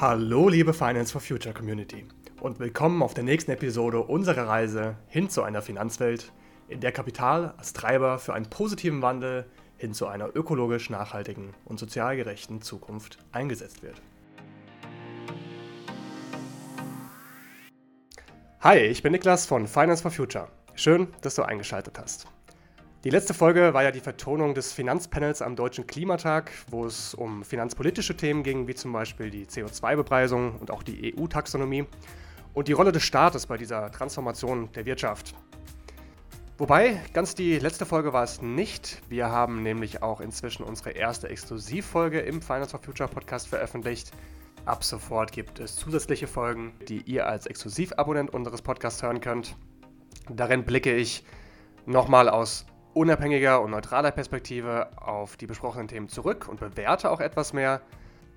Hallo liebe Finance for Future Community und willkommen auf der nächsten Episode unserer Reise hin zu einer Finanzwelt, in der Kapital als Treiber für einen positiven Wandel hin zu einer ökologisch nachhaltigen und sozial gerechten Zukunft eingesetzt wird. Hi, ich bin Niklas von Finance for Future. Schön, dass du eingeschaltet hast. Die letzte Folge war ja die Vertonung des Finanzpanels am Deutschen Klimatag, wo es um finanzpolitische Themen ging, wie zum Beispiel die CO2-Bepreisung und auch die EU-Taxonomie und die Rolle des Staates bei dieser Transformation der Wirtschaft. Wobei, ganz die letzte Folge war es nicht. Wir haben nämlich auch inzwischen unsere erste Exklusivfolge im Finance for Future Podcast veröffentlicht. Ab sofort gibt es zusätzliche Folgen, die ihr als Exklusivabonnent unseres Podcasts hören könnt. Darin blicke ich nochmal aus unabhängiger und neutraler Perspektive auf die besprochenen Themen zurück und bewerte auch etwas mehr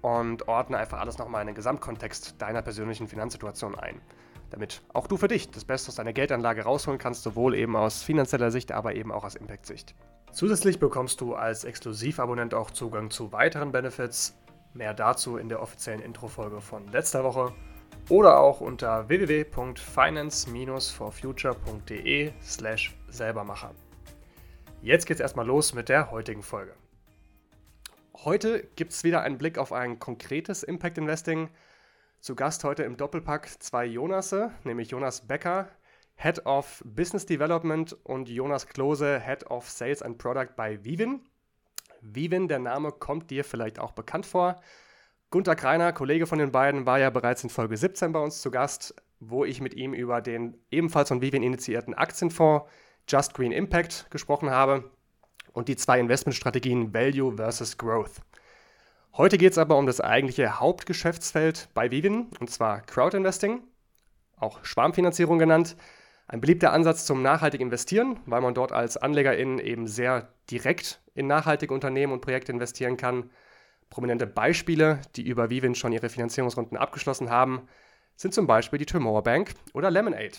und ordne einfach alles nochmal in den Gesamtkontext deiner persönlichen Finanzsituation ein. Damit auch du für dich das Beste aus deiner Geldanlage rausholen kannst, sowohl eben aus finanzieller Sicht, aber eben auch aus Impact-Sicht. Zusätzlich bekommst du als Exklusivabonnent auch Zugang zu weiteren Benefits. Mehr dazu in der offiziellen Introfolge von letzter Woche oder auch unter www.finance-forfuture.de slash selbermacher. Jetzt geht's erstmal los mit der heutigen Folge. Heute gibt es wieder einen Blick auf ein konkretes Impact Investing. Zu Gast heute im Doppelpack zwei Jonasse, nämlich Jonas Becker, Head of Business Development und Jonas Klose, Head of Sales and Product bei Vivin. Vivin, der Name kommt dir vielleicht auch bekannt vor. Gunther Kreiner, Kollege von den beiden, war ja bereits in Folge 17 bei uns zu Gast, wo ich mit ihm über den ebenfalls von Vivin initiierten Aktienfonds Just Green Impact gesprochen habe und die zwei Investmentstrategien Value versus Growth. Heute geht es aber um das eigentliche Hauptgeschäftsfeld bei Vivin, und zwar Crowd Investing, auch Schwarmfinanzierung genannt. Ein beliebter Ansatz zum nachhaltig investieren, weil man dort als Anlegerin eben sehr direkt in nachhaltige Unternehmen und Projekte investieren kann. Prominente Beispiele, die über Vivin schon ihre Finanzierungsrunden abgeschlossen haben, sind zum Beispiel die Tomorrow Bank oder Lemonade.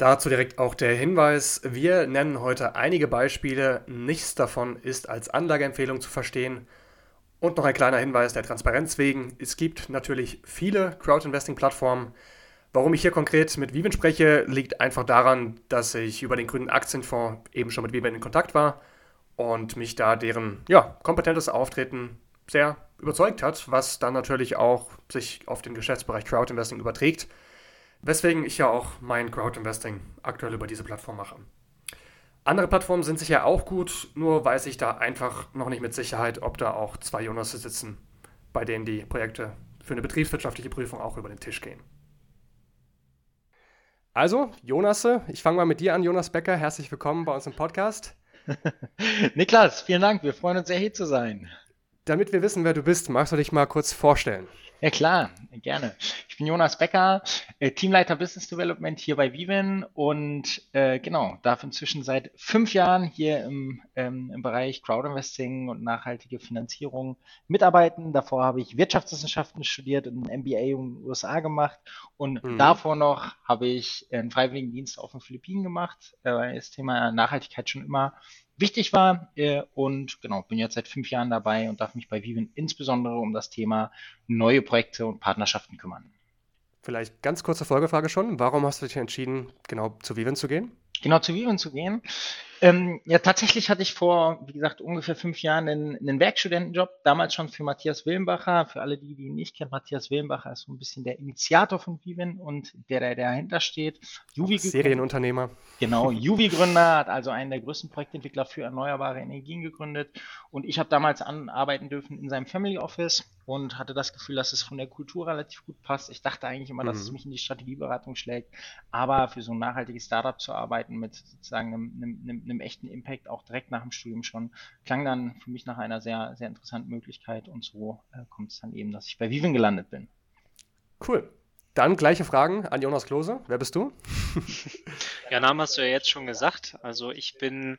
Dazu direkt auch der Hinweis, wir nennen heute einige Beispiele, nichts davon ist als Anlageempfehlung zu verstehen. Und noch ein kleiner Hinweis der Transparenz wegen, es gibt natürlich viele Crowd-Investing-Plattformen. Warum ich hier konkret mit Viven spreche, liegt einfach daran, dass ich über den grünen Aktienfonds eben schon mit Viven in Kontakt war und mich da deren ja, kompetentes Auftreten sehr überzeugt hat, was dann natürlich auch sich auf den Geschäftsbereich Crowd-Investing überträgt. Weswegen ich ja auch mein Crowd-Investing aktuell über diese Plattform mache. Andere Plattformen sind sicher auch gut, nur weiß ich da einfach noch nicht mit Sicherheit, ob da auch zwei Jonas sitzen, bei denen die Projekte für eine betriebswirtschaftliche Prüfung auch über den Tisch gehen. Also, Jonas, ich fange mal mit dir an, Jonas Becker. Herzlich willkommen bei uns im Podcast. Niklas, vielen Dank. Wir freuen uns sehr, hier zu sein. Damit wir wissen, wer du bist, magst du dich mal kurz vorstellen? Ja klar, gerne. Ich bin Jonas Becker, äh, Teamleiter Business Development hier bei Viven und äh, genau, darf inzwischen seit fünf Jahren hier im, ähm, im Bereich Crowdinvesting und nachhaltige Finanzierung mitarbeiten. Davor habe ich Wirtschaftswissenschaften studiert und ein MBA in den USA gemacht und mhm. davor noch habe ich einen Freiwilligendienst auf den Philippinen gemacht, äh, weil das Thema Nachhaltigkeit schon immer wichtig war. Äh, und genau, bin jetzt seit fünf Jahren dabei und darf mich bei Viven insbesondere um das Thema neue Projekte und Partnerschaften kümmern. Vielleicht ganz kurze Folgefrage schon. Warum hast du dich entschieden, genau zu Viven zu gehen? Genau, zu Viven zu gehen. Ähm, ja, tatsächlich hatte ich vor, wie gesagt, ungefähr fünf Jahren einen, einen Werkstudentenjob, damals schon für Matthias Willenbacher. Für alle, die, die ihn nicht kennen, Matthias Willenbacher ist so ein bisschen der Initiator von Viven und der, der dahinter steht. Juvi Serienunternehmer. Genau, Juvi-Gründer, hat also einen der größten Projektentwickler für erneuerbare Energien gegründet. Und ich habe damals arbeiten dürfen in seinem Family Office und hatte das Gefühl, dass es von der Kultur relativ gut passt. Ich dachte eigentlich immer, dass mhm. es mich in die Strategieberatung schlägt, aber für so ein nachhaltiges Startup zu arbeiten mit sozusagen einem, einem, einem echten Impact, auch direkt nach dem Studium schon, klang dann für mich nach einer sehr, sehr interessanten Möglichkeit und so äh, kommt es dann eben, dass ich bei Viven gelandet bin. Cool. Dann gleiche Fragen an Jonas Klose. Wer bist du? ja, Name hast du ja jetzt schon gesagt. Also ich bin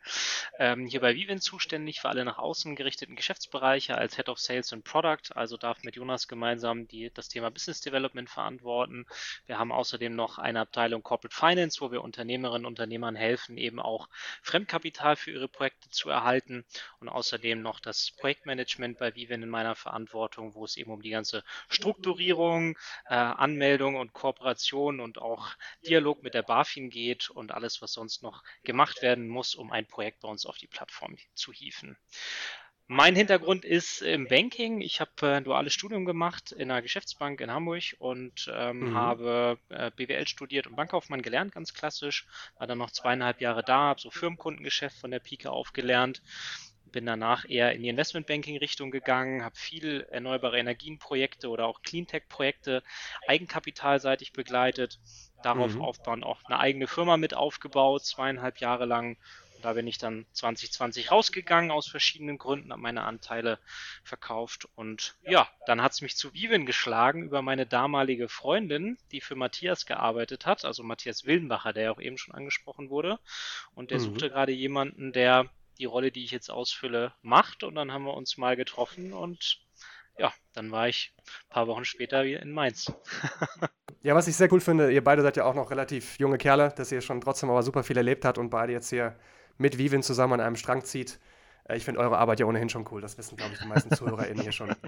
ähm, hier bei Vivin zuständig für alle nach außen gerichteten Geschäftsbereiche als Head of Sales und Product. Also darf mit Jonas gemeinsam die, das Thema Business Development verantworten. Wir haben außerdem noch eine Abteilung Corporate Finance, wo wir Unternehmerinnen und Unternehmern helfen, eben auch Fremdkapital für ihre Projekte zu erhalten. Und außerdem noch das Projektmanagement bei Vivin in meiner Verantwortung, wo es eben um die ganze Strukturierung, äh, Anmeldung, Anmeldung und Kooperation und auch Dialog mit der BaFin geht und alles, was sonst noch gemacht werden muss, um ein Projekt bei uns auf die Plattform zu hieven. Mein Hintergrund ist im Banking. Ich habe äh, ein duales Studium gemacht in einer Geschäftsbank in Hamburg und ähm, mhm. habe äh, BWL studiert und Bankkaufmann gelernt, ganz klassisch. War dann noch zweieinhalb Jahre da, habe so Firmenkundengeschäft von der Pike aufgelernt bin danach eher in die Investmentbanking-Richtung gegangen, habe viel erneuerbare Energienprojekte oder auch Cleantech-Projekte eigenkapitalseitig begleitet, darauf mhm. aufbauen auch eine eigene Firma mit aufgebaut, zweieinhalb Jahre lang. da bin ich dann 2020 rausgegangen aus verschiedenen Gründen, habe meine Anteile verkauft und ja, dann hat es mich zu Vivin geschlagen über meine damalige Freundin, die für Matthias gearbeitet hat, also Matthias Wildenbacher, der ja auch eben schon angesprochen wurde. Und der mhm. suchte gerade jemanden, der die Rolle, die ich jetzt ausfülle, macht. Und dann haben wir uns mal getroffen und ja, dann war ich ein paar Wochen später wieder in Mainz. ja, was ich sehr cool finde, ihr beide seid ja auch noch relativ junge Kerle, dass ihr schon trotzdem aber super viel erlebt habt und beide jetzt hier mit Vivin zusammen an einem Strang zieht. Äh, ich finde eure Arbeit ja ohnehin schon cool. Das wissen, glaube ich, die meisten ZuhörerInnen hier schon.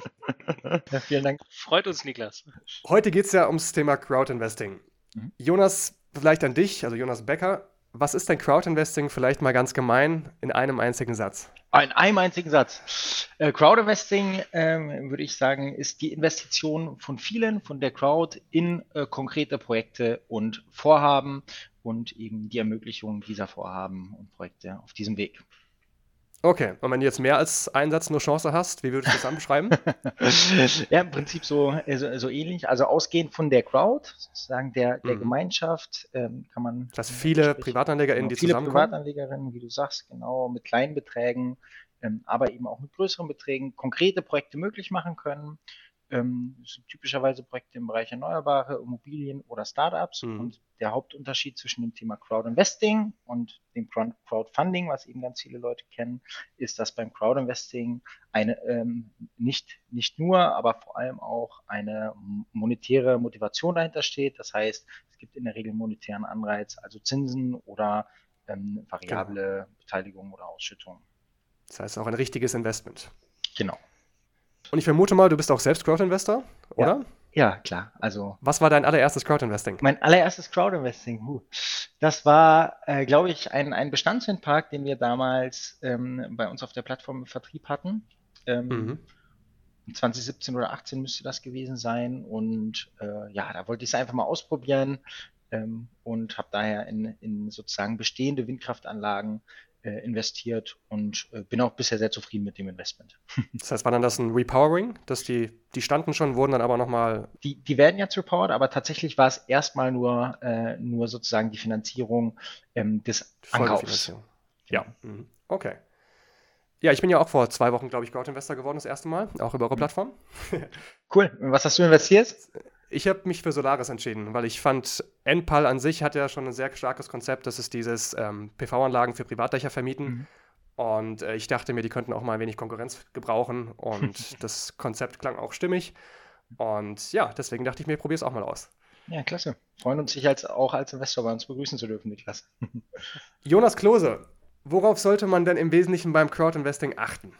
Ja, vielen Dank. Freut uns, Niklas. Heute geht es ja ums Thema Crowdinvesting. Mhm. Jonas, vielleicht an dich, also Jonas Becker. Was ist denn Crowdinvesting vielleicht mal ganz gemein in einem einzigen Satz? In einem einzigen Satz. Äh, Crowdinvesting, äh, würde ich sagen, ist die Investition von vielen, von der Crowd in äh, konkrete Projekte und Vorhaben und eben die Ermöglichung dieser Vorhaben und Projekte auf diesem Weg. Okay, und wenn du jetzt mehr als einen Satz nur Chance hast, wie würdest du das dann beschreiben? ja, im Prinzip so, äh, so, so, ähnlich. Also ausgehend von der Crowd, sozusagen der, der mhm. Gemeinschaft, ähm, kann man. Das viele PrivatanlegerInnen, die viele zusammenkommen. Viele Privatanlegerinnen, wie du sagst, genau, mit kleinen Beträgen, ähm, aber eben auch mit größeren Beträgen konkrete Projekte möglich machen können. Ähm, das sind typischerweise Projekte im Bereich Erneuerbare, Immobilien oder Startups. Mhm. Und der Hauptunterschied zwischen dem Thema Crowdinvesting und dem Crowdfunding, was eben ganz viele Leute kennen, ist, dass beim Crowdinvesting eine ähm, nicht, nicht nur, aber vor allem auch eine monetäre Motivation dahinter steht. Das heißt, es gibt in der Regel monetären Anreiz, also Zinsen oder ähm, variable genau. Beteiligung oder Ausschüttung. Das heißt auch ein richtiges Investment. Genau. Und ich vermute mal, du bist auch selbst Crowd-Investor, oder? Ja. ja, klar. Also. Was war dein allererstes Crowd-Investing? Mein allererstes Crowd-Investing. Uh, das war, äh, glaube ich, ein, ein Bestandswindpark, den wir damals ähm, bei uns auf der Plattform im Vertrieb hatten. Ähm, mhm. 2017 oder 18 müsste das gewesen sein. Und äh, ja, da wollte ich es einfach mal ausprobieren ähm, und habe daher in, in sozusagen bestehende Windkraftanlagen investiert und äh, bin auch bisher sehr zufrieden mit dem Investment. Das heißt, war dann das ein Repowering, dass die, die standen schon, wurden dann aber nochmal. Die, die werden jetzt repowered, aber tatsächlich war es erstmal nur, äh, nur sozusagen die Finanzierung ähm, des Ankaufs. Ja, mhm. okay. Ja, ich bin ja auch vor zwei Wochen, glaube ich, Crowd-Investor geworden, das erste Mal, auch über eure. Plattform. cool. Was hast du investiert? Ich habe mich für Solaris entschieden, weil ich fand, Enpal an sich hat ja schon ein sehr starkes Konzept. Das ist dieses ähm, PV-Anlagen für Privatdächer vermieten. Mhm. Und äh, ich dachte mir, die könnten auch mal ein wenig Konkurrenz gebrauchen. Und das Konzept klang auch stimmig. Und ja, deswegen dachte ich mir, probiere es auch mal aus. Ja, klasse. Freuen uns, dich als, auch als Investor bei uns begrüßen zu dürfen, Niklas. Jonas Klose, worauf sollte man denn im Wesentlichen beim Crowdinvesting achten?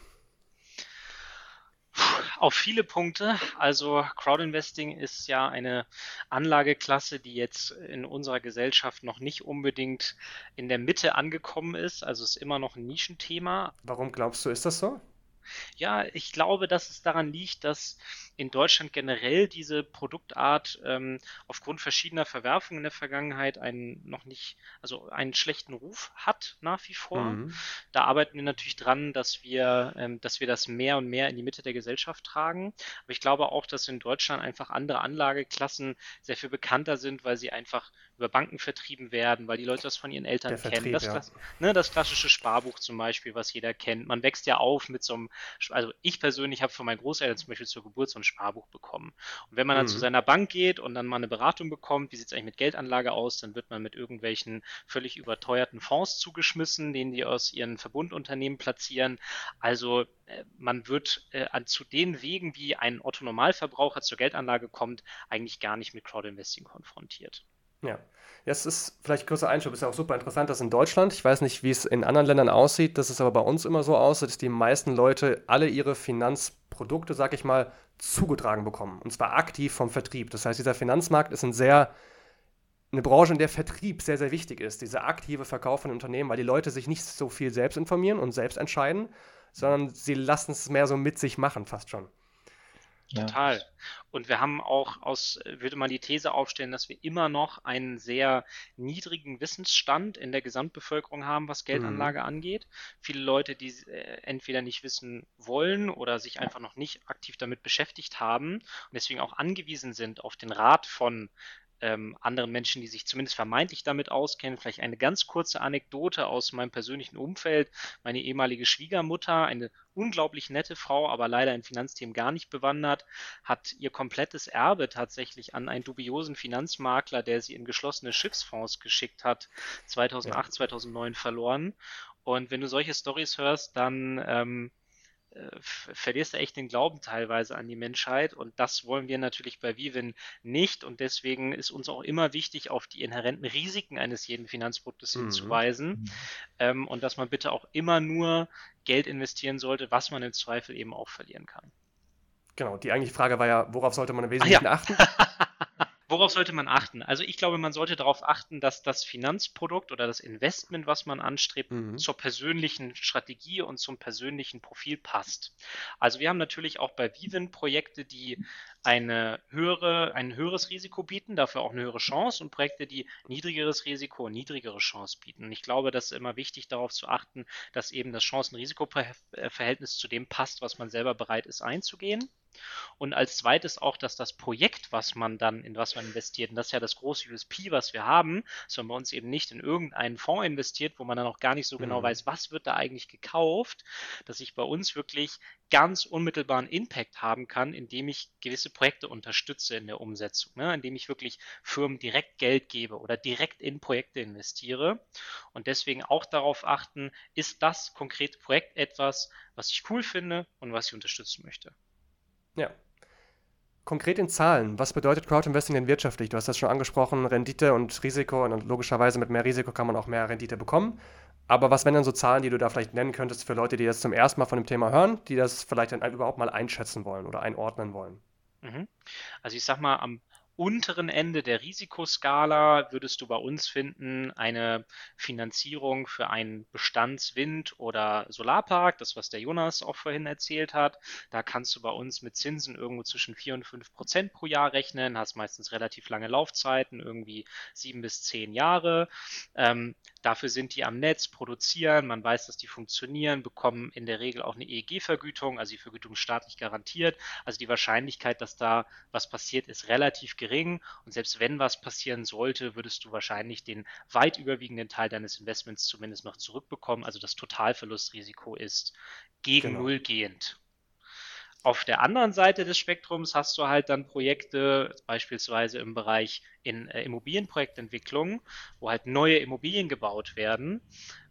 Auf viele Punkte. Also Crowdinvesting ist ja eine Anlageklasse, die jetzt in unserer Gesellschaft noch nicht unbedingt in der Mitte angekommen ist. Also ist immer noch ein Nischenthema. Warum glaubst du, ist das so? Ja, ich glaube, dass es daran liegt, dass in Deutschland generell diese Produktart ähm, aufgrund verschiedener Verwerfungen in der Vergangenheit einen noch nicht, also einen schlechten Ruf hat nach wie vor. Mhm. Da arbeiten wir natürlich dran, dass wir, ähm, dass wir das mehr und mehr in die Mitte der Gesellschaft tragen. Aber ich glaube auch, dass in Deutschland einfach andere Anlageklassen sehr viel bekannter sind, weil sie einfach über Banken vertrieben werden, weil die Leute das von ihren Eltern der kennen. Vertrieb, das, ja. ne, das klassische Sparbuch zum Beispiel, was jeder kennt. Man wächst ja auf mit so einem, also ich persönlich habe für meinen Großeltern zum Beispiel zur Geburt so ein ein Sparbuch bekommen. Und wenn man dann mhm. zu seiner Bank geht und dann mal eine Beratung bekommt, wie sieht es eigentlich mit Geldanlage aus, dann wird man mit irgendwelchen völlig überteuerten Fonds zugeschmissen, den die aus ihren Verbundunternehmen platzieren. Also äh, man wird äh, an, zu den Wegen, wie ein Otto-Normalverbraucher zur Geldanlage kommt, eigentlich gar nicht mit Crowdinvesting konfrontiert. Ja. Jetzt ist vielleicht kurzer Einschub, ist ja auch super interessant, dass in Deutschland, ich weiß nicht, wie es in anderen Ländern aussieht, dass es aber bei uns immer so aussieht, dass die meisten Leute alle ihre Finanzprodukte, sag ich mal, zugetragen bekommen. Und zwar aktiv vom Vertrieb. Das heißt, dieser Finanzmarkt ist ein sehr, eine Branche, in der Vertrieb sehr, sehr wichtig ist. Dieser aktive Verkauf von Unternehmen, weil die Leute sich nicht so viel selbst informieren und selbst entscheiden, sondern sie lassen es mehr so mit sich machen, fast schon. Total. Und wir haben auch aus, würde man die These aufstellen, dass wir immer noch einen sehr niedrigen Wissensstand in der Gesamtbevölkerung haben, was Geldanlage mhm. angeht. Viele Leute, die äh, entweder nicht wissen wollen oder sich einfach noch nicht aktiv damit beschäftigt haben und deswegen auch angewiesen sind auf den Rat von ähm, anderen Menschen, die sich zumindest vermeintlich damit auskennen. Vielleicht eine ganz kurze Anekdote aus meinem persönlichen Umfeld. Meine ehemalige Schwiegermutter, eine unglaublich nette Frau, aber leider in Finanzthemen gar nicht bewandert, hat ihr komplettes Erbe tatsächlich an einen dubiosen Finanzmakler, der sie in geschlossene Schiffsfonds geschickt hat, 2008, ja. 2009 verloren. Und wenn du solche Stories hörst, dann ähm, äh, verlierst du echt den Glauben teilweise an die Menschheit und das wollen wir natürlich bei Vivin nicht und deswegen ist uns auch immer wichtig, auf die inhärenten Risiken eines jeden Finanzproduktes mhm. hinzuweisen mhm. ähm, und dass man bitte auch immer nur Geld investieren sollte, was man im Zweifel eben auch verlieren kann. Genau, die eigentliche Frage war ja, worauf sollte man im Wesentlichen ja. achten? Worauf sollte man achten? Also ich glaube, man sollte darauf achten, dass das Finanzprodukt oder das Investment, was man anstrebt, mhm. zur persönlichen Strategie und zum persönlichen Profil passt. Also wir haben natürlich auch bei Vivin Projekte, die eine höhere, ein höheres Risiko bieten, dafür auch eine höhere Chance und Projekte, die niedrigeres Risiko und niedrigere Chance bieten. Und ich glaube, das ist immer wichtig, darauf zu achten, dass eben das Chancen-Risiko-Verhältnis zu dem passt, was man selber bereit ist einzugehen. Und als zweites auch, dass das Projekt, was man dann, in was man investiert, und das ist ja das große USP, was wir haben, sondern bei uns eben nicht in irgendeinen Fonds investiert, wo man dann auch gar nicht so genau mhm. weiß, was wird da eigentlich gekauft, dass ich bei uns wirklich ganz unmittelbaren Impact haben kann, indem ich gewisse Projekte unterstütze in der Umsetzung, ne? indem ich wirklich Firmen direkt Geld gebe oder direkt in Projekte investiere. Und deswegen auch darauf achten, ist das konkrete Projekt etwas, was ich cool finde und was ich unterstützen möchte. Ja. Konkret in Zahlen, was bedeutet Crowdinvesting denn wirtschaftlich? Du hast das schon angesprochen, Rendite und Risiko und logischerweise mit mehr Risiko kann man auch mehr Rendite bekommen. Aber was wären denn so Zahlen, die du da vielleicht nennen könntest für Leute, die das zum ersten Mal von dem Thema hören, die das vielleicht dann überhaupt mal einschätzen wollen oder einordnen wollen? Mhm. Also ich sag mal, am unteren Ende der Risikoskala würdest du bei uns finden eine Finanzierung für einen Bestandswind- oder Solarpark, das was der Jonas auch vorhin erzählt hat. Da kannst du bei uns mit Zinsen irgendwo zwischen 4 und 5 Prozent pro Jahr rechnen, hast meistens relativ lange Laufzeiten, irgendwie sieben bis zehn Jahre. Ähm, dafür sind die am Netz, produzieren, man weiß, dass die funktionieren, bekommen in der Regel auch eine EEG-Vergütung, also die Vergütung staatlich garantiert. Also die Wahrscheinlichkeit, dass da was passiert, ist relativ gering. Und selbst wenn was passieren sollte, würdest du wahrscheinlich den weit überwiegenden Teil deines Investments zumindest noch zurückbekommen. Also das Totalverlustrisiko ist gegen genau. Null gehend. Auf der anderen Seite des Spektrums hast du halt dann Projekte, beispielsweise im Bereich in äh, Immobilienprojektentwicklung, wo halt neue Immobilien gebaut werden.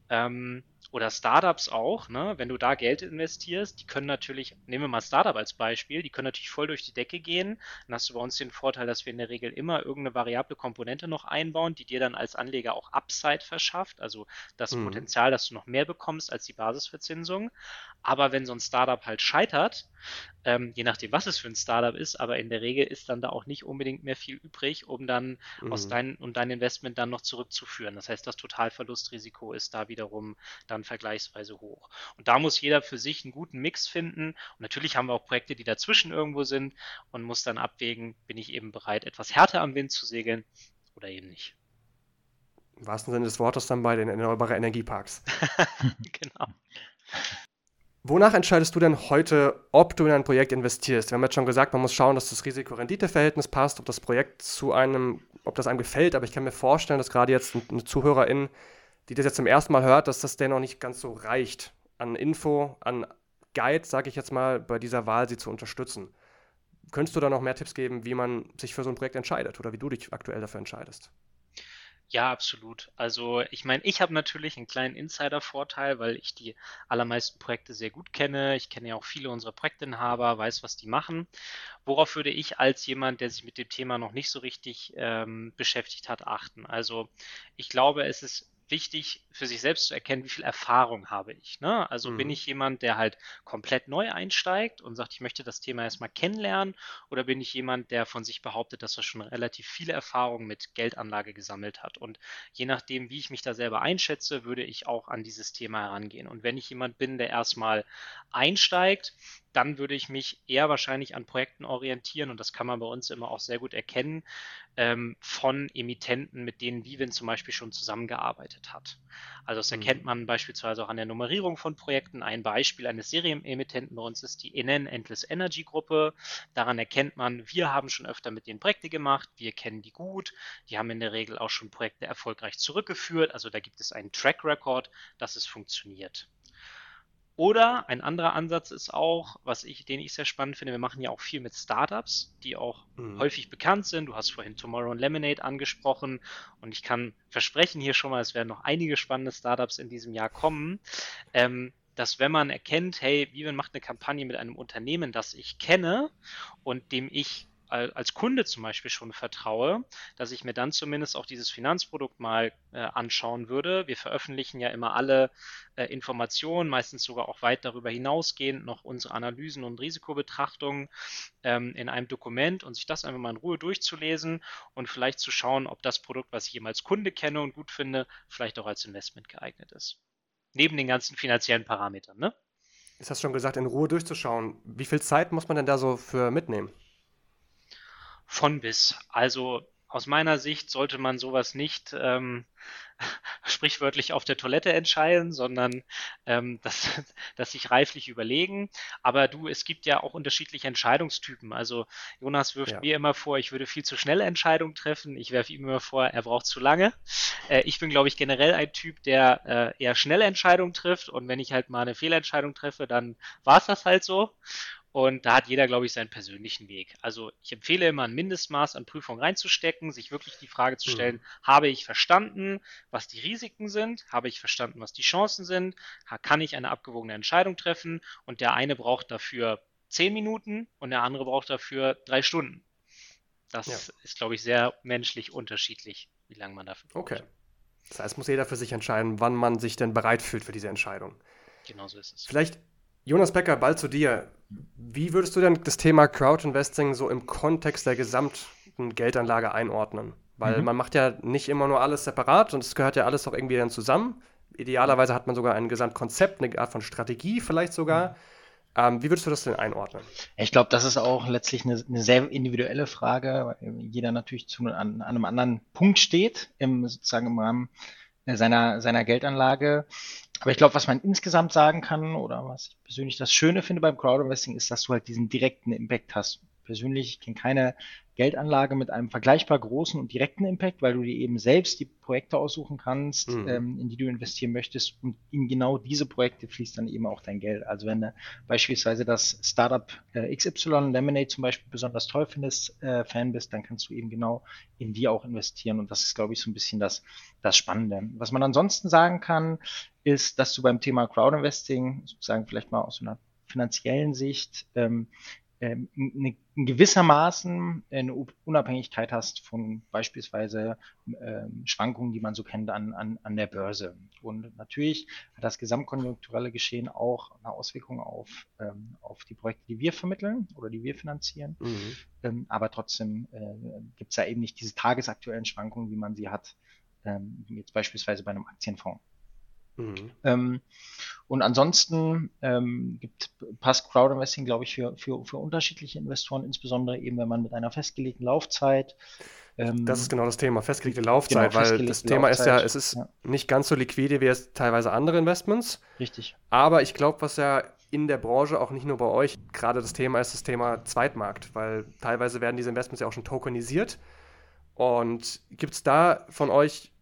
Ähm, oder Startups auch, ne? wenn du da Geld investierst, die können natürlich, nehmen wir mal Startup als Beispiel, die können natürlich voll durch die Decke gehen. Dann hast du bei uns den Vorteil, dass wir in der Regel immer irgendeine variable Komponente noch einbauen, die dir dann als Anleger auch Upside verschafft, also das mhm. Potenzial, dass du noch mehr bekommst als die Basisverzinsung. Aber wenn so ein Startup halt scheitert, ähm, je nachdem, was es für ein Startup ist, aber in der Regel ist dann da auch nicht unbedingt mehr viel übrig, um dann mhm. aus dein, um dein Investment dann noch zurückzuführen. Das heißt, das Totalverlustrisiko ist da wiederum dann vergleichsweise hoch. Und da muss jeder für sich einen guten Mix finden. Und natürlich haben wir auch Projekte, die dazwischen irgendwo sind und muss dann abwägen, bin ich eben bereit, etwas härter am Wind zu segeln oder eben nicht. Im wahrsten Sinne des Wortes dann bei den erneuerbaren Energieparks. genau. Wonach entscheidest du denn heute, ob du in ein Projekt investierst? Wir haben jetzt schon gesagt, man muss schauen, dass das Risiko-Rendite-Verhältnis passt, ob das Projekt zu einem, ob das einem gefällt, aber ich kann mir vorstellen, dass gerade jetzt eine Zuhörerin, die das jetzt zum ersten Mal hört, dass das dennoch nicht ganz so reicht, an Info, an Guide, sage ich jetzt mal, bei dieser Wahl sie zu unterstützen. könntest du da noch mehr Tipps geben, wie man sich für so ein Projekt entscheidet oder wie du dich aktuell dafür entscheidest? Ja, absolut. Also ich meine, ich habe natürlich einen kleinen Insider-Vorteil, weil ich die allermeisten Projekte sehr gut kenne. Ich kenne ja auch viele unserer Projektinhaber, weiß, was die machen. Worauf würde ich als jemand, der sich mit dem Thema noch nicht so richtig ähm, beschäftigt hat, achten? Also ich glaube, es ist wichtig für sich selbst zu erkennen, wie viel Erfahrung habe ich. Ne? Also mhm. bin ich jemand, der halt komplett neu einsteigt und sagt, ich möchte das Thema erstmal kennenlernen oder bin ich jemand, der von sich behauptet, dass er schon relativ viele Erfahrungen mit Geldanlage gesammelt hat. Und je nachdem, wie ich mich da selber einschätze, würde ich auch an dieses Thema herangehen. Und wenn ich jemand bin, der erstmal einsteigt, dann würde ich mich eher wahrscheinlich an Projekten orientieren und das kann man bei uns immer auch sehr gut erkennen ähm, von Emittenten, mit denen Vivin zum Beispiel schon zusammengearbeitet hat. Also das erkennt mhm. man beispielsweise auch an der Nummerierung von Projekten. Ein Beispiel eines Serienemittenten bei uns ist die NN Endless Energy Gruppe. Daran erkennt man, wir haben schon öfter mit denen Projekte gemacht, wir kennen die gut, die haben in der Regel auch schon Projekte erfolgreich zurückgeführt. Also da gibt es einen Track Record, dass es funktioniert. Oder ein anderer Ansatz ist auch, was ich, den ich sehr spannend finde, wir machen ja auch viel mit Startups, die auch mhm. häufig bekannt sind. Du hast vorhin Tomorrow and Lemonade angesprochen und ich kann versprechen hier schon mal, es werden noch einige spannende Startups in diesem Jahr kommen. Ähm, dass wenn man erkennt, hey, Vivian macht eine Kampagne mit einem Unternehmen, das ich kenne und dem ich als Kunde zum Beispiel schon vertraue, dass ich mir dann zumindest auch dieses Finanzprodukt mal äh, anschauen würde. Wir veröffentlichen ja immer alle äh, Informationen, meistens sogar auch weit darüber hinausgehend noch unsere Analysen und Risikobetrachtungen ähm, in einem Dokument und sich das einfach mal in Ruhe durchzulesen und vielleicht zu schauen, ob das Produkt, was ich eben als Kunde kenne und gut finde, vielleicht auch als Investment geeignet ist. Neben den ganzen finanziellen Parametern, ne? Ist das schon gesagt, in Ruhe durchzuschauen. Wie viel Zeit muss man denn da so für mitnehmen? Von bis. Also aus meiner Sicht sollte man sowas nicht ähm, sprichwörtlich auf der Toilette entscheiden, sondern ähm, das, das sich reiflich überlegen. Aber du, es gibt ja auch unterschiedliche Entscheidungstypen. Also Jonas wirft ja. mir immer vor, ich würde viel zu schnelle Entscheidungen treffen. Ich werfe ihm immer vor, er braucht zu lange. Äh, ich bin, glaube ich, generell ein Typ, der äh, eher schnelle Entscheidungen trifft. Und wenn ich halt mal eine Fehlentscheidung treffe, dann war es das halt so. Und da hat jeder, glaube ich, seinen persönlichen Weg. Also ich empfehle immer ein Mindestmaß an Prüfung reinzustecken, sich wirklich die Frage zu stellen, mhm. habe ich verstanden, was die Risiken sind? Habe ich verstanden, was die Chancen sind? Kann ich eine abgewogene Entscheidung treffen? Und der eine braucht dafür zehn Minuten und der andere braucht dafür drei Stunden. Das ja. ist, glaube ich, sehr menschlich unterschiedlich, wie lange man dafür braucht. Okay. Das heißt, muss jeder für sich entscheiden, wann man sich denn bereit fühlt für diese Entscheidung. Genau so ist es. Vielleicht Jonas Becker, bald zu dir. Wie würdest du denn das Thema Crowd-Investing so im Kontext der gesamten Geldanlage einordnen? Weil mhm. man macht ja nicht immer nur alles separat und es gehört ja alles auch irgendwie dann zusammen. Idealerweise hat man sogar ein Gesamtkonzept, eine Art von Strategie vielleicht sogar. Ähm, wie würdest du das denn einordnen? Ich glaube, das ist auch letztlich eine, eine, sehr individuelle Frage, weil jeder natürlich zu, an, an einem anderen Punkt steht, im, sozusagen im Rahmen seiner, seiner Geldanlage. Aber ich glaube, was man insgesamt sagen kann oder was ich persönlich das Schöne finde beim Crowdinvesting ist, dass du halt diesen direkten Impact hast. Persönlich kenne keine Geldanlage mit einem vergleichbar großen und direkten Impact, weil du dir eben selbst die Projekte aussuchen kannst, mhm. ähm, in die du investieren möchtest und in genau diese Projekte fließt dann eben auch dein Geld. Also wenn du beispielsweise das Startup äh, XY Lemonade zum Beispiel besonders toll findest, äh, Fan bist, dann kannst du eben genau in die auch investieren und das ist, glaube ich, so ein bisschen das, das Spannende. Was man ansonsten sagen kann, ist, dass du beim Thema Crowdinvesting sozusagen vielleicht mal aus einer finanziellen Sicht ähm, in gewissermaßen eine Unabhängigkeit hast von beispielsweise ähm, Schwankungen, die man so kennt an, an, an der Börse. Und natürlich hat das gesamtkonjunkturelle Geschehen auch eine Auswirkung auf, ähm, auf die Projekte, die wir vermitteln oder die wir finanzieren. Mhm. Ähm, aber trotzdem äh, gibt es da eben nicht diese tagesaktuellen Schwankungen, wie man sie hat, ähm, jetzt beispielsweise bei einem Aktienfonds. Mhm. Ähm, und ansonsten ähm, gibt, passt Crowdinvesting, glaube ich, für, für, für unterschiedliche Investoren, insbesondere eben, wenn man mit einer festgelegten Laufzeit. Ähm, das ist genau das Thema, festgelegte Laufzeit, genau, weil festgelegte das Thema Laufzeit, ist ja, es ist ja. nicht ganz so liquide wie jetzt teilweise andere Investments. Richtig. Aber ich glaube, was ja in der Branche, auch nicht nur bei euch, gerade das Thema ist das Thema Zweitmarkt, weil teilweise werden diese Investments ja auch schon tokenisiert. Und gibt es da von euch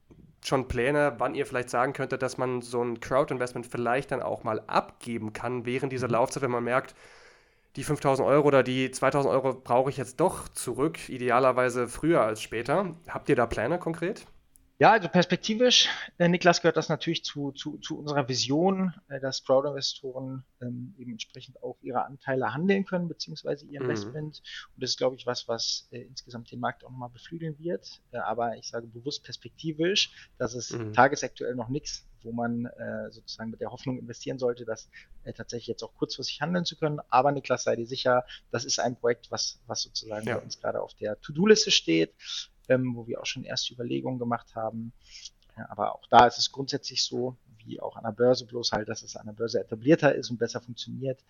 schon Pläne, wann ihr vielleicht sagen könntet, dass man so ein Crowd-Investment vielleicht dann auch mal abgeben kann während dieser mhm. Laufzeit, wenn man merkt, die 5000 Euro oder die 2000 Euro brauche ich jetzt doch zurück, idealerweise früher als später. Habt ihr da Pläne konkret? Ja, also perspektivisch, äh, Niklas, gehört das natürlich zu, zu, zu unserer Vision, äh, dass Crowd-Investoren ähm, eben entsprechend auch ihre Anteile handeln können, beziehungsweise ihr mhm. Investment. Mhm. Und das ist, glaube ich, was, was äh, insgesamt den Markt auch nochmal beflügeln wird. Äh, aber ich sage bewusst perspektivisch, dass es mhm. tagesaktuell noch nichts, wo man äh, sozusagen mit der Hoffnung investieren sollte, dass äh, tatsächlich jetzt auch kurzfristig handeln zu können. Aber Niklas, sei dir sicher, das ist ein Projekt, was, was sozusagen ja. bei uns gerade auf der To-Do-Liste steht ähm, wo wir auch schon erste Überlegungen gemacht haben. Ja, aber auch da ist es grundsätzlich so, wie auch an der Börse, bloß halt, dass es an der Börse etablierter ist und besser funktioniert.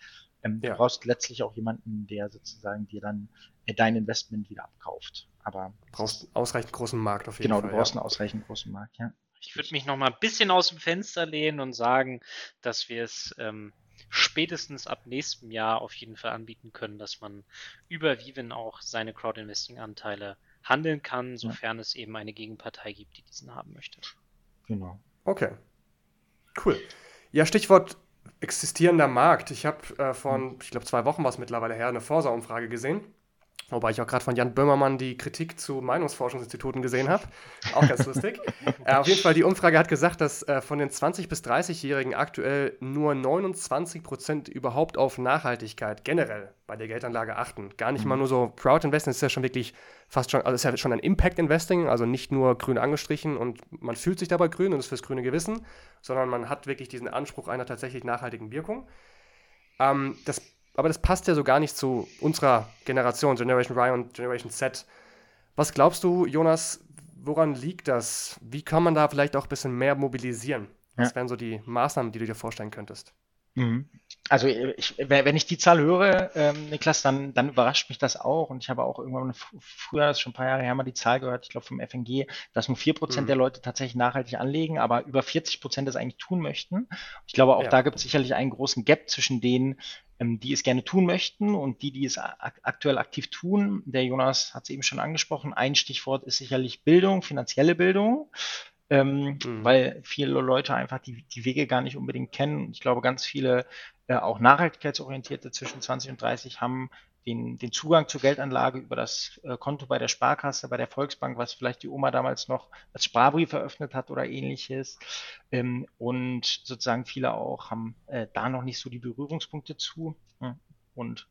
Ähm, ja. Du brauchst letztlich auch jemanden, der sozusagen dir dann äh, dein Investment wieder abkauft. Aber du brauchst einen ausreichend großen Markt auf jeden genau, Fall. Genau, du brauchst ja. einen ausreichend großen Markt, ja. Ich würde mich noch mal ein bisschen aus dem Fenster lehnen und sagen, dass wir es ähm, spätestens ab nächstem Jahr auf jeden Fall anbieten können, dass man über Viven auch seine Crowd-Investing-Anteile handeln kann, sofern ja. es eben eine Gegenpartei gibt, die diesen haben möchte. Genau. Okay. Cool. Ja, Stichwort existierender Markt. Ich habe äh, von, ich glaube, zwei Wochen war es mittlerweile her, eine Forsa-Umfrage gesehen. Wobei ich auch gerade von Jan Böhmermann die Kritik zu Meinungsforschungsinstituten gesehen habe. Auch ganz lustig. äh, auf jeden Fall, die Umfrage hat gesagt, dass äh, von den 20- bis 30-Jährigen aktuell nur 29 Prozent überhaupt auf Nachhaltigkeit generell bei der Geldanlage achten. Gar nicht mhm. mal nur so Crowd Investing, ist ja schon wirklich fast schon, also ist ja schon ein Impact Investing, also nicht nur grün angestrichen und man fühlt sich dabei grün und ist fürs grüne Gewissen, sondern man hat wirklich diesen Anspruch einer tatsächlich nachhaltigen Wirkung. Ähm, das aber das passt ja so gar nicht zu unserer Generation, Generation Y und Generation Z. Was glaubst du, Jonas, woran liegt das? Wie kann man da vielleicht auch ein bisschen mehr mobilisieren? Was ja. wären so die Maßnahmen, die du dir vorstellen könntest? Mhm. Also ich, wenn ich die Zahl höre, ähm, Niklas, dann, dann überrascht mich das auch. Und ich habe auch irgendwann früher, das ist schon ein paar Jahre her, mal die Zahl gehört, ich glaube vom FNG, dass nur vier Prozent mhm. der Leute tatsächlich nachhaltig anlegen, aber über 40 Prozent das eigentlich tun möchten. Ich glaube, auch ja. da gibt es sicherlich einen großen Gap zwischen denen, ähm, die es gerne tun möchten und die, die es aktuell aktiv tun. Der Jonas hat es eben schon angesprochen. Ein Stichwort ist sicherlich Bildung, finanzielle Bildung. Ähm, mhm. weil viele Leute einfach die, die Wege gar nicht unbedingt kennen. Ich glaube, ganz viele äh, auch nachhaltigkeitsorientierte zwischen 20 und 30 haben den, den Zugang zur Geldanlage über das äh, Konto bei der Sparkasse, bei der Volksbank, was vielleicht die Oma damals noch als Sparbrief eröffnet hat oder ähnliches. Ähm, und sozusagen viele auch haben äh, da noch nicht so die Berührungspunkte zu. Und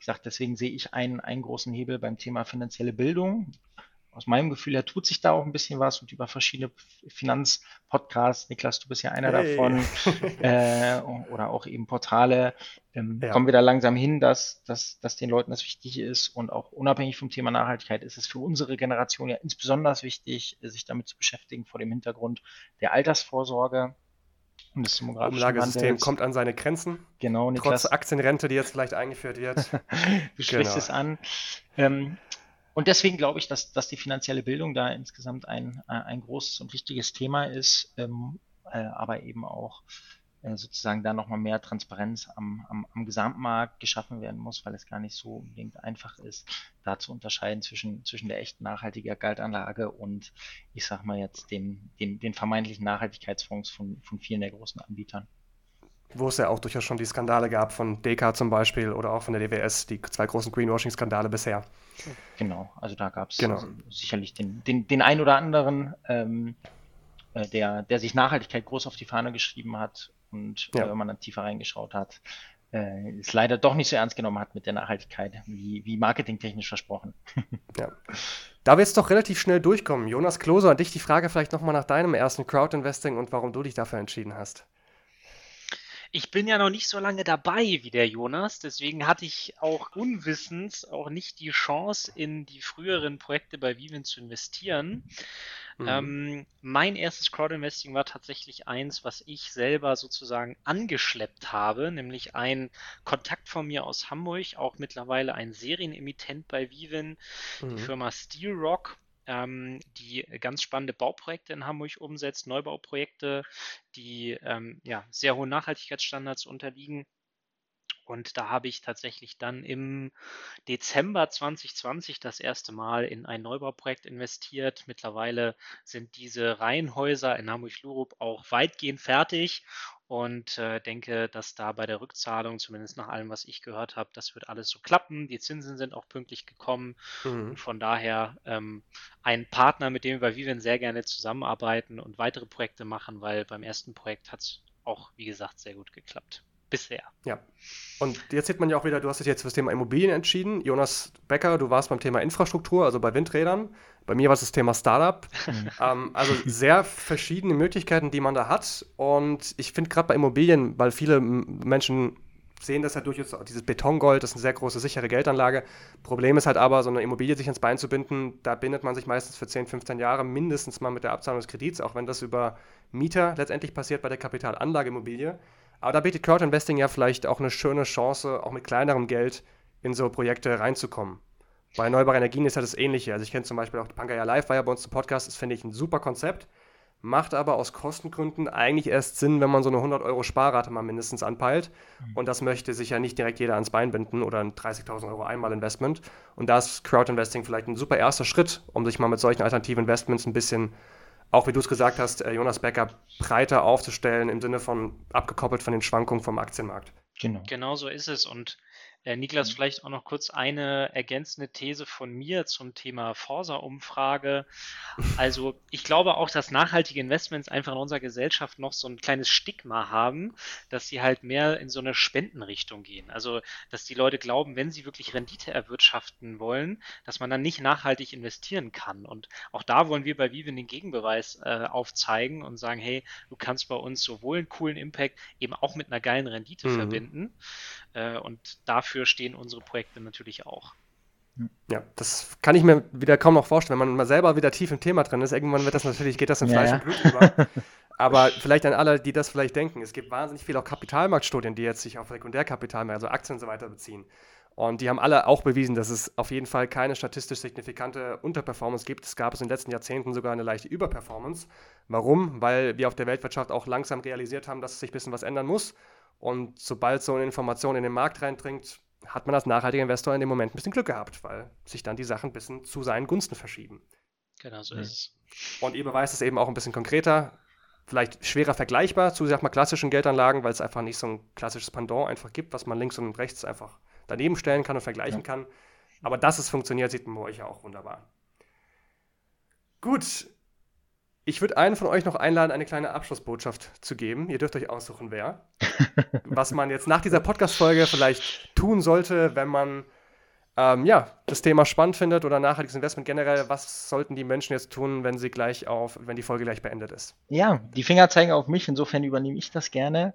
ich sage, deswegen sehe ich einen, einen großen Hebel beim Thema finanzielle Bildung aus meinem Gefühl her tut sich da auch ein bisschen was und über verschiedene Finanzpodcasts, Niklas, du bist ja einer hey. davon, äh, oder auch eben Portale, ähm, ja. kommen wir da langsam hin, dass, dass, dass den Leuten das wichtig ist und auch unabhängig vom Thema Nachhaltigkeit ist es für unsere Generation ja insbesondere wichtig, sich damit zu beschäftigen vor dem Hintergrund der Altersvorsorge. Und das Umlagesystem kommt an seine Grenzen. Genau, Niklas. Trotz Aktienrente, die jetzt vielleicht eingeführt wird. du sprichst genau. es an. Ähm, und deswegen glaube ich, dass, dass die finanzielle Bildung da insgesamt ein, äh, ein großes und wichtiges Thema ist, ähm, äh, aber eben auch äh, sozusagen da nochmal mehr Transparenz am, am, am Gesamtmarkt geschaffen werden muss, weil es gar nicht so unbedingt einfach ist, da zu unterscheiden zwischen, zwischen der echten nachhaltigen Geldanlage und ich sag mal jetzt den, den, den vermeintlichen Nachhaltigkeitsfonds von, von vielen der großen Anbietern wo es ja auch durchaus schon die Skandale gab von DK zum Beispiel oder auch von der DWS, die zwei großen Greenwashing-Skandale bisher. Genau, also da gab es genau. sicherlich den, den, den ein oder anderen, ähm, äh, der, der sich Nachhaltigkeit groß auf die Fahne geschrieben hat und ja. äh, wenn man dann tiefer reingeschaut hat, äh, es leider doch nicht so ernst genommen hat mit der Nachhaltigkeit, wie, wie marketingtechnisch versprochen. ja. Da wir jetzt doch relativ schnell durchkommen, Jonas Klose, an dich die Frage vielleicht nochmal nach deinem ersten Crowd-Investing und warum du dich dafür entschieden hast. Ich bin ja noch nicht so lange dabei wie der Jonas, deswegen hatte ich auch unwissend auch nicht die Chance, in die früheren Projekte bei Vivint zu investieren. Mhm. Ähm, mein erstes Crowdinvesting war tatsächlich eins, was ich selber sozusagen angeschleppt habe, nämlich ein Kontakt von mir aus Hamburg, auch mittlerweile ein Serienemittent bei Vivin, mhm. die Firma Steel Rock ähm, die ganz spannende Bauprojekte in Hamburg umsetzt, Neubauprojekte, die ähm, ja, sehr hohen Nachhaltigkeitsstandards unterliegen. Und da habe ich tatsächlich dann im Dezember 2020 das erste Mal in ein Neubauprojekt investiert. Mittlerweile sind diese Reihenhäuser in Hamburg-Lurup auch weitgehend fertig und äh, denke, dass da bei der Rückzahlung, zumindest nach allem, was ich gehört habe, das wird alles so klappen. Die Zinsen sind auch pünktlich gekommen mhm. und von daher ähm, ein Partner, mit dem wir bei Vivian sehr gerne zusammenarbeiten und weitere Projekte machen, weil beim ersten Projekt hat es auch, wie gesagt, sehr gut geklappt bisher. Ja. Und jetzt sieht man ja auch wieder, du hast dich jetzt für das Thema Immobilien entschieden. Jonas Becker, du warst beim Thema Infrastruktur, also bei Windrädern. Bei mir war es das Thema Startup. Ähm, also sehr verschiedene Möglichkeiten, die man da hat. Und ich finde gerade bei Immobilien, weil viele Menschen sehen das ja durchaus, dieses Betongold, das ist eine sehr große sichere Geldanlage. Problem ist halt aber, so eine Immobilie sich ins Bein zu binden, da bindet man sich meistens für 10, 15 Jahre mindestens mal mit der Abzahlung des Kredits, auch wenn das über Mieter letztendlich passiert bei der Kapitalanlageimmobilie. Aber da bietet Crowd Investing ja vielleicht auch eine schöne Chance, auch mit kleinerem Geld in so Projekte reinzukommen. Bei erneuerbaren Energien ist ja das Ähnliche. Also ich kenne zum Beispiel auch Pangaya Live, war ja bei uns im Podcast, das finde ich ein super Konzept, macht aber aus Kostengründen eigentlich erst Sinn, wenn man so eine 100 Euro Sparrate mal mindestens anpeilt. Mhm. Und das möchte sich ja nicht direkt jeder ans Bein binden oder ein 30.000 Euro Einmalinvestment. Und da ist Crowd Investing vielleicht ein super erster Schritt, um sich mal mit solchen alternativen Investments ein bisschen auch wie du es gesagt hast, äh, Jonas Becker breiter aufzustellen im Sinne von abgekoppelt von den Schwankungen vom Aktienmarkt. Genau. Genau so ist es. Und äh, Niklas, mhm. vielleicht auch noch kurz eine ergänzende These von mir zum Thema Forsa-Umfrage. Also ich glaube auch, dass nachhaltige Investments einfach in unserer Gesellschaft noch so ein kleines Stigma haben, dass sie halt mehr in so eine Spendenrichtung gehen. Also dass die Leute glauben, wenn sie wirklich Rendite erwirtschaften wollen, dass man dann nicht nachhaltig investieren kann. Und auch da wollen wir bei Viven den Gegenbeweis äh, aufzeigen und sagen, hey, du kannst bei uns sowohl einen coolen Impact eben auch mit einer geilen Rendite mhm. verbinden. Äh, und dafür stehen unsere Projekte natürlich auch. Ja, das kann ich mir wieder kaum noch vorstellen. Wenn man mal selber wieder tief im Thema drin ist, irgendwann wird das natürlich, geht das in Fleisch ja, und Blut über. Aber vielleicht an alle, die das vielleicht denken, es gibt wahnsinnig viele auch Kapitalmarktstudien, die jetzt sich auf Sekundärkapital, also Aktien und so weiter beziehen. Und die haben alle auch bewiesen, dass es auf jeden Fall keine statistisch signifikante Unterperformance gibt. Es gab es in den letzten Jahrzehnten sogar eine leichte Überperformance. Warum? Weil wir auf der Weltwirtschaft auch langsam realisiert haben, dass sich ein bisschen was ändern muss. Und sobald so eine Information in den Markt reindringt, hat man als nachhaltiger Investor in dem Moment ein bisschen Glück gehabt, weil sich dann die Sachen ein bisschen zu seinen Gunsten verschieben. Genau so ist es. Und ihr beweist es eben auch ein bisschen konkreter, vielleicht schwerer vergleichbar zu, sag mal, klassischen Geldanlagen, weil es einfach nicht so ein klassisches Pendant einfach gibt, was man links und rechts einfach daneben stellen kann und vergleichen ja. kann. Aber dass es funktioniert, sieht man bei euch ja auch wunderbar. Gut, ich würde einen von euch noch einladen, eine kleine Abschlussbotschaft zu geben. Ihr dürft euch aussuchen, wer. Was man jetzt nach dieser Podcast-Folge vielleicht tun sollte, wenn man ähm, ja, das Thema spannend findet oder nachhaltiges Investment generell. Was sollten die Menschen jetzt tun, wenn sie gleich auf, wenn die Folge gleich beendet ist? Ja, die Finger zeigen auf mich, insofern übernehme ich das gerne.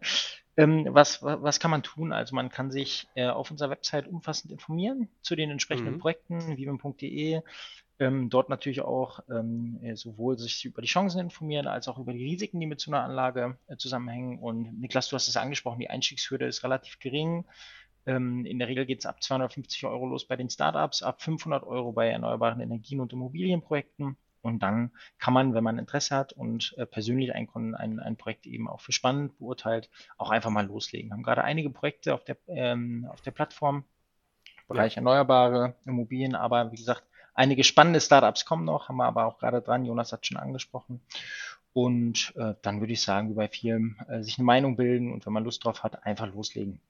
Ähm, was, was kann man tun? Also man kann sich äh, auf unserer Website umfassend informieren zu den entsprechenden mhm. Projekten, viven.de. Ähm, dort natürlich auch ähm, äh, sowohl sich über die Chancen informieren, als auch über die Risiken, die mit so einer Anlage äh, zusammenhängen. Und Niklas, du hast es angesprochen, die Einstiegshürde ist relativ gering. Ähm, in der Regel geht es ab 250 Euro los bei den Startups, ab 500 Euro bei erneuerbaren Energien und Immobilienprojekten. Und dann kann man, wenn man Interesse hat und äh, persönlich ein, ein, ein, Projekt eben auch für spannend beurteilt, auch einfach mal loslegen. Wir haben gerade einige Projekte auf der, ähm, auf der Plattform, Bereich ja. erneuerbare Immobilien, aber wie gesagt, Einige spannende Startups kommen noch, haben wir aber auch gerade dran. Jonas hat schon angesprochen. Und äh, dann würde ich sagen, wie bei vielen, äh, sich eine Meinung bilden und wenn man Lust drauf hat, einfach loslegen.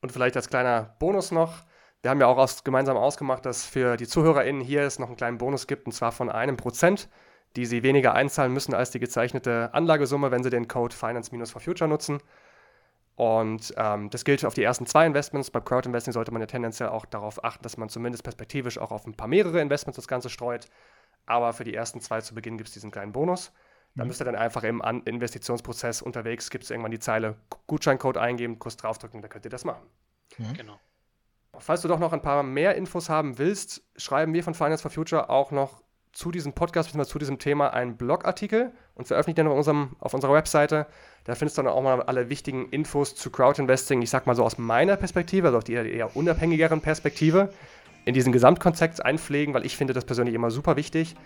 Und vielleicht als kleiner Bonus noch, wir haben ja auch aus, gemeinsam ausgemacht, dass für die ZuhörerInnen hier es noch einen kleinen Bonus gibt, und zwar von einem Prozent, die sie weniger einzahlen müssen als die gezeichnete Anlagesumme, wenn sie den Code Finance-for-Future nutzen. Und ähm, das gilt auf die ersten zwei Investments. Beim Crowd-Investing sollte man ja tendenziell auch darauf achten, dass man zumindest perspektivisch auch auf ein paar mehrere Investments das Ganze streut. Aber für die ersten zwei zu Beginn gibt es diesen kleinen Bonus. Da mhm. müsst ihr dann einfach im An Investitionsprozess unterwegs, gibt es irgendwann die Zeile Gutscheincode eingeben, kurz draufdrücken, dann könnt ihr das machen. Mhm. Genau. Falls du doch noch ein paar mehr Infos haben willst, schreiben wir von Finance for Future auch noch zu diesem Podcast bzw. zu diesem Thema einen Blogartikel und veröffentlichen den auf, unserem, auf unserer Webseite. Da findest du dann auch mal alle wichtigen Infos zu Crowdinvesting, ich sag mal so aus meiner Perspektive, also aus der eher unabhängigeren Perspektive, in diesen Gesamtkontext einpflegen, weil ich finde das persönlich immer super wichtig,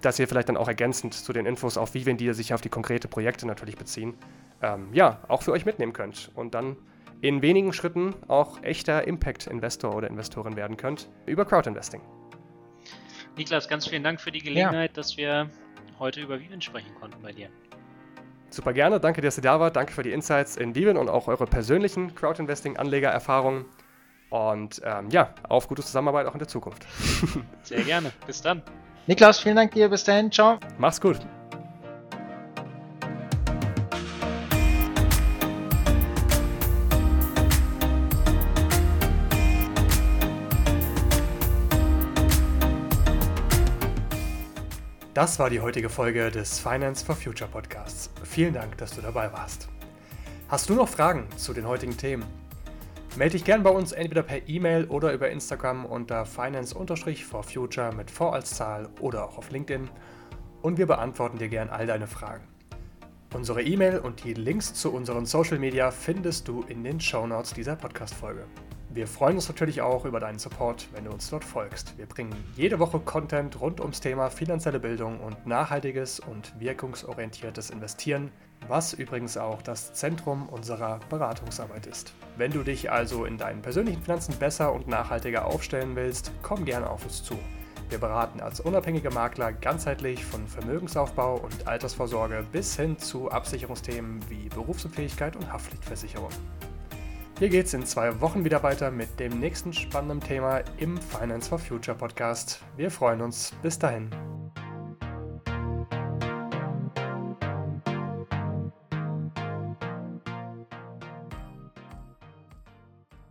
dass ihr vielleicht dann auch ergänzend zu den Infos auf Viven, die sich auf die konkrete Projekte natürlich beziehen, ähm, ja, auch für euch mitnehmen könnt und dann in wenigen Schritten auch echter Impact-Investor oder Investorin werden könnt über Crowdinvesting. Niklas, ganz vielen Dank für die Gelegenheit, ja. dass wir heute über Viven sprechen konnten bei dir. Super gerne, danke, dass ihr da wart. Danke für die Insights in Viven und auch eure persönlichen Crowdinvesting-Anlegererfahrungen. Und ähm, ja, auf gute Zusammenarbeit auch in der Zukunft. Sehr gerne. Bis dann. Niklas, vielen Dank dir. Bis dahin. Ciao. Mach's gut. Das war die heutige Folge des Finance for Future Podcasts. Vielen Dank, dass du dabei warst. Hast du noch Fragen zu den heutigen Themen? Melde dich gern bei uns entweder per E-Mail oder über Instagram unter finance-for-future mit V als Zahl oder auch auf LinkedIn und wir beantworten dir gern all deine Fragen. Unsere E-Mail und die Links zu unseren Social Media findest du in den Show Notes dieser Podcast-Folge. Wir freuen uns natürlich auch über deinen Support, wenn du uns dort folgst. Wir bringen jede Woche Content rund ums Thema finanzielle Bildung und nachhaltiges und wirkungsorientiertes Investieren, was übrigens auch das Zentrum unserer Beratungsarbeit ist. Wenn du dich also in deinen persönlichen Finanzen besser und nachhaltiger aufstellen willst, komm gerne auf uns zu. Wir beraten als unabhängige Makler ganzheitlich von Vermögensaufbau und Altersvorsorge bis hin zu Absicherungsthemen wie Berufsunfähigkeit und Haftpflichtversicherung. Hier geht es in zwei Wochen wieder weiter mit dem nächsten spannenden Thema im Finance for Future Podcast. Wir freuen uns. Bis dahin.